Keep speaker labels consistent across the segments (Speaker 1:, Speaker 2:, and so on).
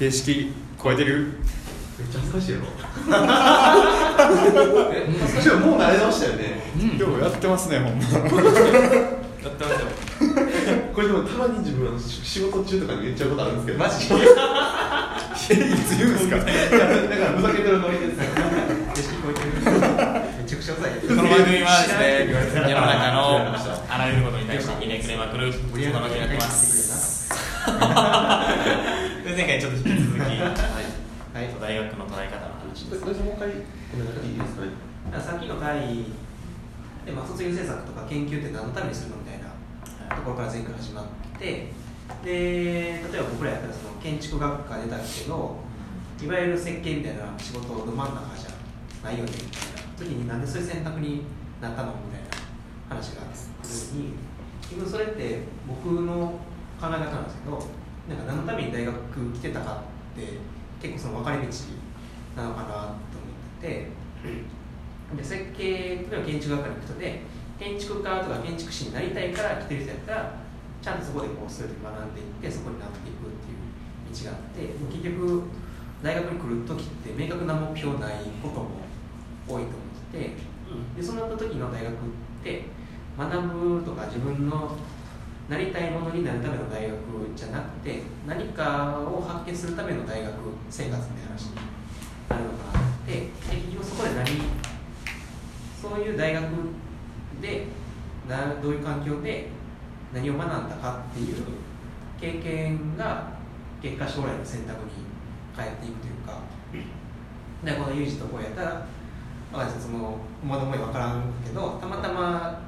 Speaker 1: 形式超えてる？
Speaker 2: めっちゃ恥ずかしいやろ。えもう慣れましたよね。
Speaker 1: ようやってますねほんま。
Speaker 3: やってますよ。
Speaker 2: これでもたまに自分あの仕仕事中とかに言っちゃうことあるんですけど。
Speaker 3: マジ？
Speaker 1: いつ言うんですか？
Speaker 2: だからふざけてるノリですよ。
Speaker 3: 景色超えてる。めちゃくちゃうざい
Speaker 4: この番組はですね世の中のあらゆることに対してひねくれまくるそんなわけになってますで前回ちょっと引き続き、
Speaker 3: はい。
Speaker 4: 大学の捉え方の話です。
Speaker 2: もう一回ごめんなさい。い。い。ですか
Speaker 3: さっきの回で、まあ、卒業制作とか研究って何のためにするのみたい。なところから前回始まってで例えば僕らやったらその建築学科出たけどい。わゆる設計みたい。な仕事ど真ん中じゃない。よねみたい。な時になんでそうい。う選択になったのみたい。な話があった時に結局それって僕の考え方なんですけどなんか何のために大学来てたかって結構その分かれ道なのかなと思ってて。で設計例えば建築学科に行く人で建築家とか建築士になりたいから来てる人やったらちゃんとそこでこうそういう学んでいってそこになっていくっていう道があって。結局大学に来る時って明確な目標ないことも多いと思ってて。でそうなった時の大学って学ぶとか自分のなりたいものになるための大学発見するための大学生活って話になるのかなって結局そこで何そういう大学でなどういう環境で何を学んだかっていう経験が結果将来の選択に変えていくというかでこのユージとこうやったらまあその思い思い分からんけどたまたま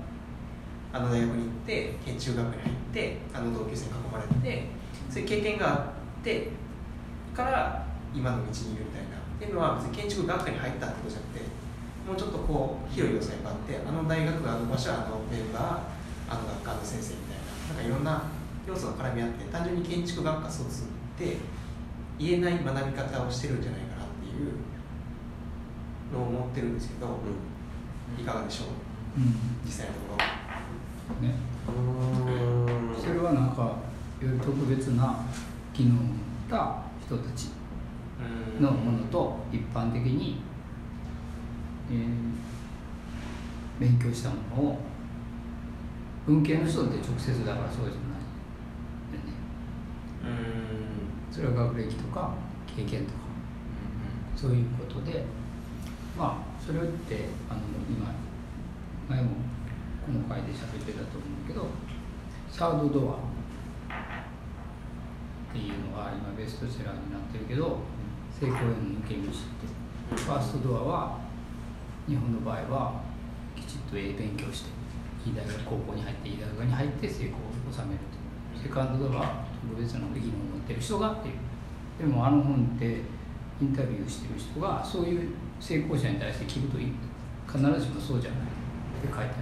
Speaker 3: あの大学に行って建築学に入ってあの同級生に囲まれてそういう経験があってから今の道にいるみたいなっていうのは別に建築学科に入ったってことじゃなくてもうちょっとこう広い要素があってあの大学がある場所はあのメンバーあの学科の先生みたいななんかいろんな要素が絡み合って単純に建築学科卒って言えない学び方をしてるんじゃないかなっていうのを思ってるんですけど、いかがでしょう？
Speaker 5: うん。
Speaker 3: 実際のところ。
Speaker 5: ね
Speaker 2: うん。
Speaker 5: それはなんか特別な機能を持った人たちのものと一般的に、えー勉強したものを文系の人って直接だからそうじゃないよね。
Speaker 4: うん。
Speaker 5: それは学歴とか経験とかそういうことでまあそれってあの今前もこの回で喋ってたと思うけどサードドアっていうのが今ベストセラーになってるけど成功への抜け道ってファーストドアは日本の場合はきちっと英勉強していい大学高校に入っていい大学に入って成功を収めるとセカンドドアは特別な技能を持ってる人がっていう。でもあの本ってインタビューしてる人がそういう成功者に対して聞くといい必ずしもそうじゃないって書いてある。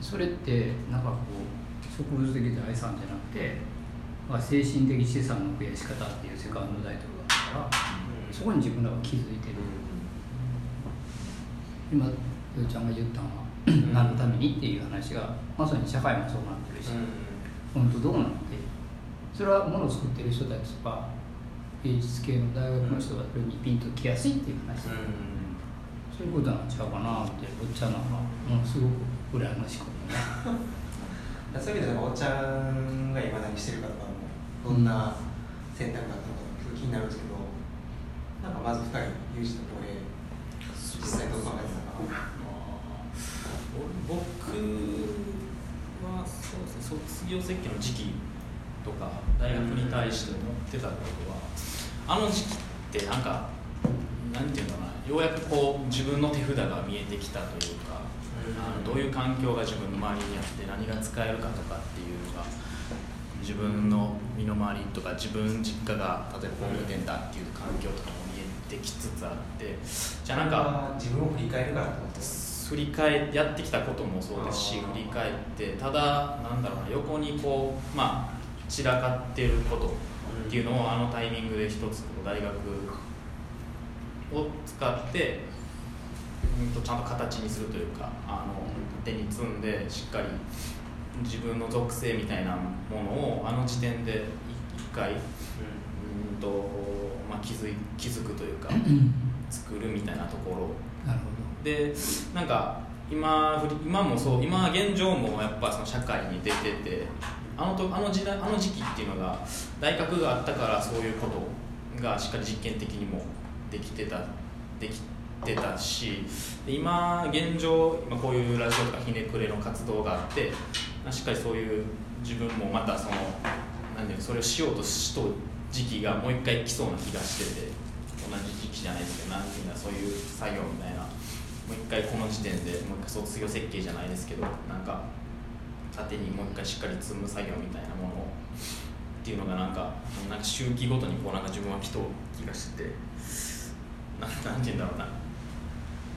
Speaker 5: それってなんかこう植物的財産じゃなくて、まあ、精神的資産の増やし方っていうセカンドタイトルがあるからそこに自分らは気づいてる。今ようちゃんが言ったのは何のためにっていう話がまさに社会もそうなってるし、本当どうなのって。それはものを作ってる人たちとか芸術系の大学の人がそれにピンときやすいっていう話、そういうことなんちゃうかなっておっちゃんなんかものすごく羨ましく思う。な
Speaker 3: そういう意味ではおっちゃんが今何してるかとかもどんな選択があったのか気になるんですけどなんかまず2人有志と浩平実際どう考えてたか
Speaker 4: 僕はそうですね卒業設計の時期とか大学に対して思ってたことはあの時期ってなんかなんていうのかなようやくこう自分の手札が見えてきたというか、あのどういう環境が自分の周りにあって何が使えるかとかっていうのが自分の身の回りとか自分実家が例えば工業店だっていう環境とかも見えてきつつあってじゃあなんか
Speaker 3: 自分を振り返るからってこと？
Speaker 4: 振り返やってきたこともそうですし振り返ってただなんだろうな横にこうまあ散らかってることっていうのをあのタイミングで一つ大学を使って、うん、とちゃんと形にするというかあの手に積んでしっかり自分の属性みたいなものをあの時点で一回うん。と気づい気づくというか
Speaker 5: うん。
Speaker 4: 作るみたいなところ。
Speaker 5: なるほ
Speaker 4: でなんか今今もそう今現状もやっぱその社会に出ててあのとあの時代あの時期っていうのが大学があったからそういうことがしっかり実験的にもできてたできてたしで今現状今こういうラジオとかひねくれの活動があってしっかりそういう自分もまたそのなんていうのそれをしようとしと時期がもう一回来そうな気がしてて同じ時期じゃないですけどなんていうんだそういう作業みたいなもう一回この時点でもう一回卒業設計じゃないですけどなんか縦にもう一回しっかり積む作業みたいなものをっていうのがなんかなんか周期ごとにこうなんか自分は来とう気がして。てなんなんていうんだろうな。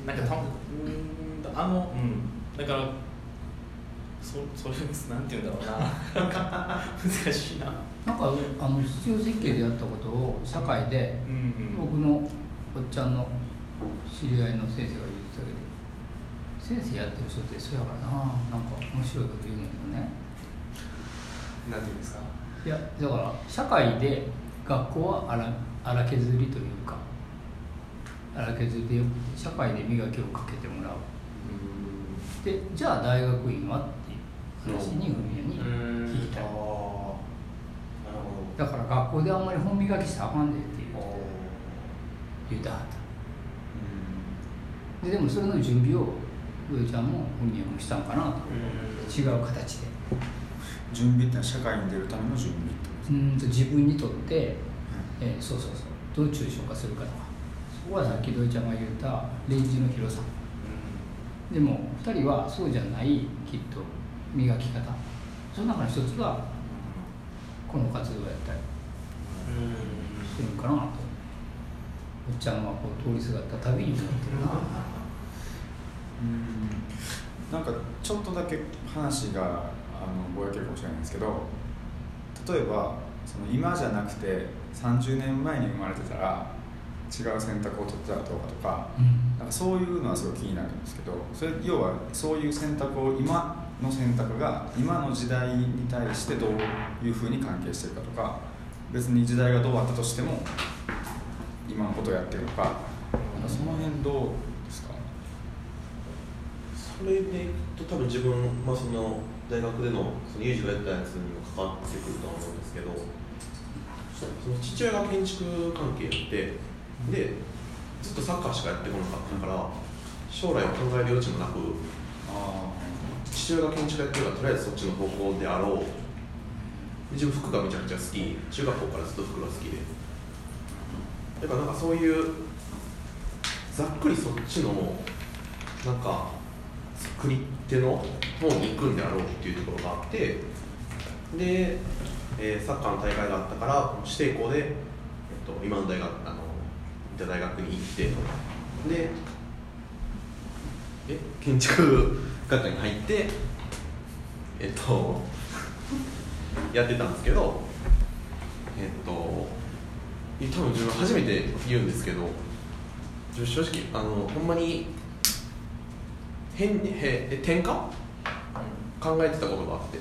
Speaker 4: なんかたうんあのうん。だからそそれなんていうんだろうな。難しいな。
Speaker 5: どなんかあの必要設計でやったことを社会で僕のおっちゃんの知り合いの先生が言ってたけど先生やってる人ってそうやからな。なんか面白いこと言うんだよね。
Speaker 3: なんていうんですか？
Speaker 5: いやだから社会で学校は荒荒削りというか荒削りでよくて社会で磨きをかけてもらう。でじゃあ大学院は話に文也に聞きたい
Speaker 3: ああなるほ
Speaker 5: だから学校であんまり本磨きしたらあかんでっていう。
Speaker 3: ど
Speaker 5: 言うてはったででもそれの準備を上ちゃんも文也もしたんかなと。違う形で
Speaker 1: 準備ってのは社会に出るための準備ってこと
Speaker 5: うーんと自分にとって、えーそうそうそう。どう抽象化するかとか。そこはさっき土井ちゃんが言ったレンジの広さ。でも2人はそうじゃないきっと磨き方。その中の一つがこの活動やったり。するんかなと。おっちゃんはこう通りすがったたびに思ってるな。
Speaker 1: うん。なんかちょっとだけ話があのぼやけるかもしれないんですけど例えばその今じゃなくて30年前に生まれてたら違う選択を取ってたらどうかとかなんかそういうのはすごい気になるんですけどそれ要はそういう選択を今の選択が今の時代に対してどういうふうに関係してるかとか別に時代がどうあったとしても今のことをやってるのかその辺どうですか？
Speaker 2: それでいくと多分自分、まあ、その大学でのそのユージがやったやつにも関わってくるとは思うんですけどその父親が建築関係ででずっとサッカーしかやってこなかったから将来を考える余地もなく
Speaker 1: あ
Speaker 2: 父親が建築やってるからとりあえずそっちの方向であろう。で自分服がめちゃくちゃ好き中学校からずっと服が好きで。だからなんかそういうざっくりそっちのなんか作り手の方に行くんであろうっていうところがあってで、えーサッカーの大会があったから指定校で、えっと、今の大学あの行った大学に行ってでえ建築学科に入ってえっと やってたんですけどえっとい多分自分初めて言うんですけど正直あのほんまに変にへえ転換考えてたことがあって。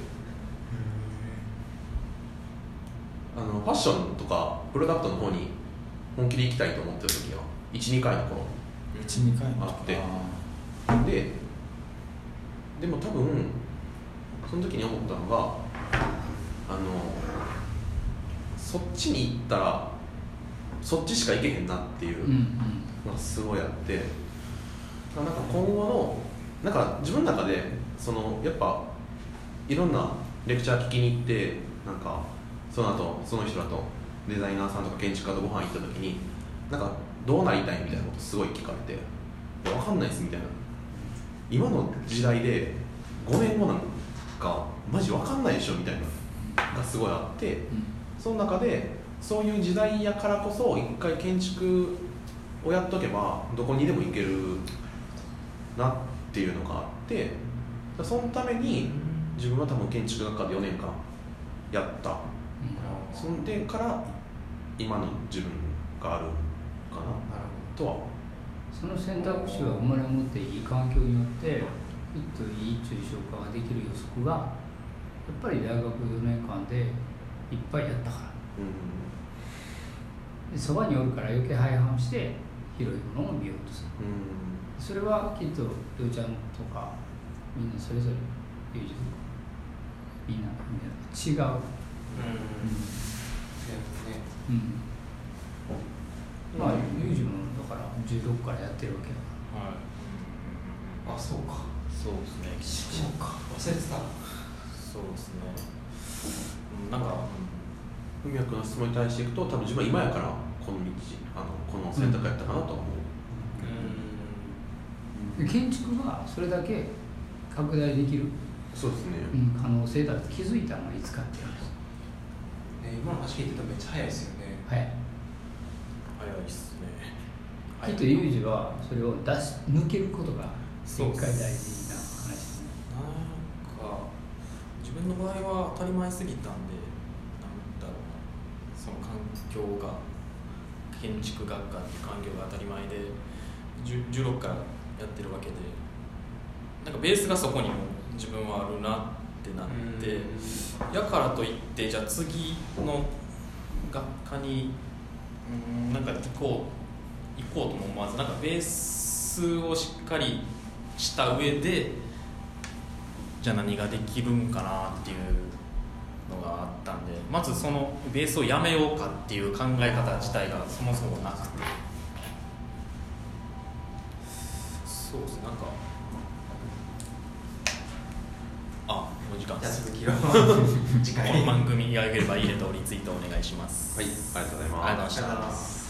Speaker 2: あのファッションとかプロダクトの方に本気で行きたいと思ってる時は12回の頃。
Speaker 1: 12回
Speaker 2: あって。ででも多分その時に思ったのがあのそっちに行ったらそっちしか行けへんなっていうのがすごいあって。なんか今後のなんか自分の中でそのやっぱいろんなレクチャー聞きに行ってなんかその後その人らとデザイナーさんとか建築家とご飯行った時になんかどうなりたいみたいなことすごい聞かれて「いやわかんないっす」みたいな。今の時代で5年後なんかマジわかんないでしょみたいながすごいあってその中でそういう時代やからこそ一回建築をやっとけばどこにでも行けるなっていうのがあってそのために自分は多分建築学科で4年間やった。そん。でから今の自分があるかな。とは
Speaker 5: その選択肢は生まれ持っていい環境によってきっといい抽象化ができる予測がやっぱり大学4年間でいっぱいやったから。
Speaker 2: う
Speaker 5: でそばにおるから余計廃反して広いものを見ようとする。
Speaker 2: うん。
Speaker 5: それはきっとりょうちゃんとかみんなそれぞれ友人みんなみんな違う、
Speaker 3: うん。
Speaker 5: うん。うん。まあ友人もだから16からやってるわけだか
Speaker 4: はい。
Speaker 3: あそうか。
Speaker 4: そうですね。
Speaker 3: そうか。忘れてた。
Speaker 4: そうですね。うん。なんか
Speaker 2: 文脈の質問に対していくと多分自分は今やからこの道あのこの選択やったかなとは思う、
Speaker 5: らで建築がそれだけ拡大できる、
Speaker 2: そうですね、
Speaker 5: うん、可能性だって気づいたのはいつかっていうんです
Speaker 3: ね今の話聞いてたらめっちゃ早いですよね。
Speaker 5: はい。
Speaker 4: 早いっすね。
Speaker 5: きっとユージはそれを出し抜けることが一
Speaker 4: そう
Speaker 5: 回大事な話です。ね
Speaker 4: なんか自分の場合は当たり前すぎたんでなんだろうな。その環境が建築学科っていう環境が当たり前で10 16からやってるわけでなんかベースがそこにも自分はあるなってなってやからといってじゃあ次の学科にうん。なんか行こう行こうとも思わずなんかベースをしっかりした上でじゃあ何ができるんかなっていうのがあったんでまずそのベースをやめようかっていう考え方自体がそもそもなくて。そうですね。なんかあお時間
Speaker 3: じゃあ
Speaker 4: です
Speaker 3: 続きを。次
Speaker 4: こ
Speaker 3: 回
Speaker 4: の番組が良ければいいねとリツイートお願いします。
Speaker 2: はいありがとうございます。
Speaker 4: ありがとうございま
Speaker 3: す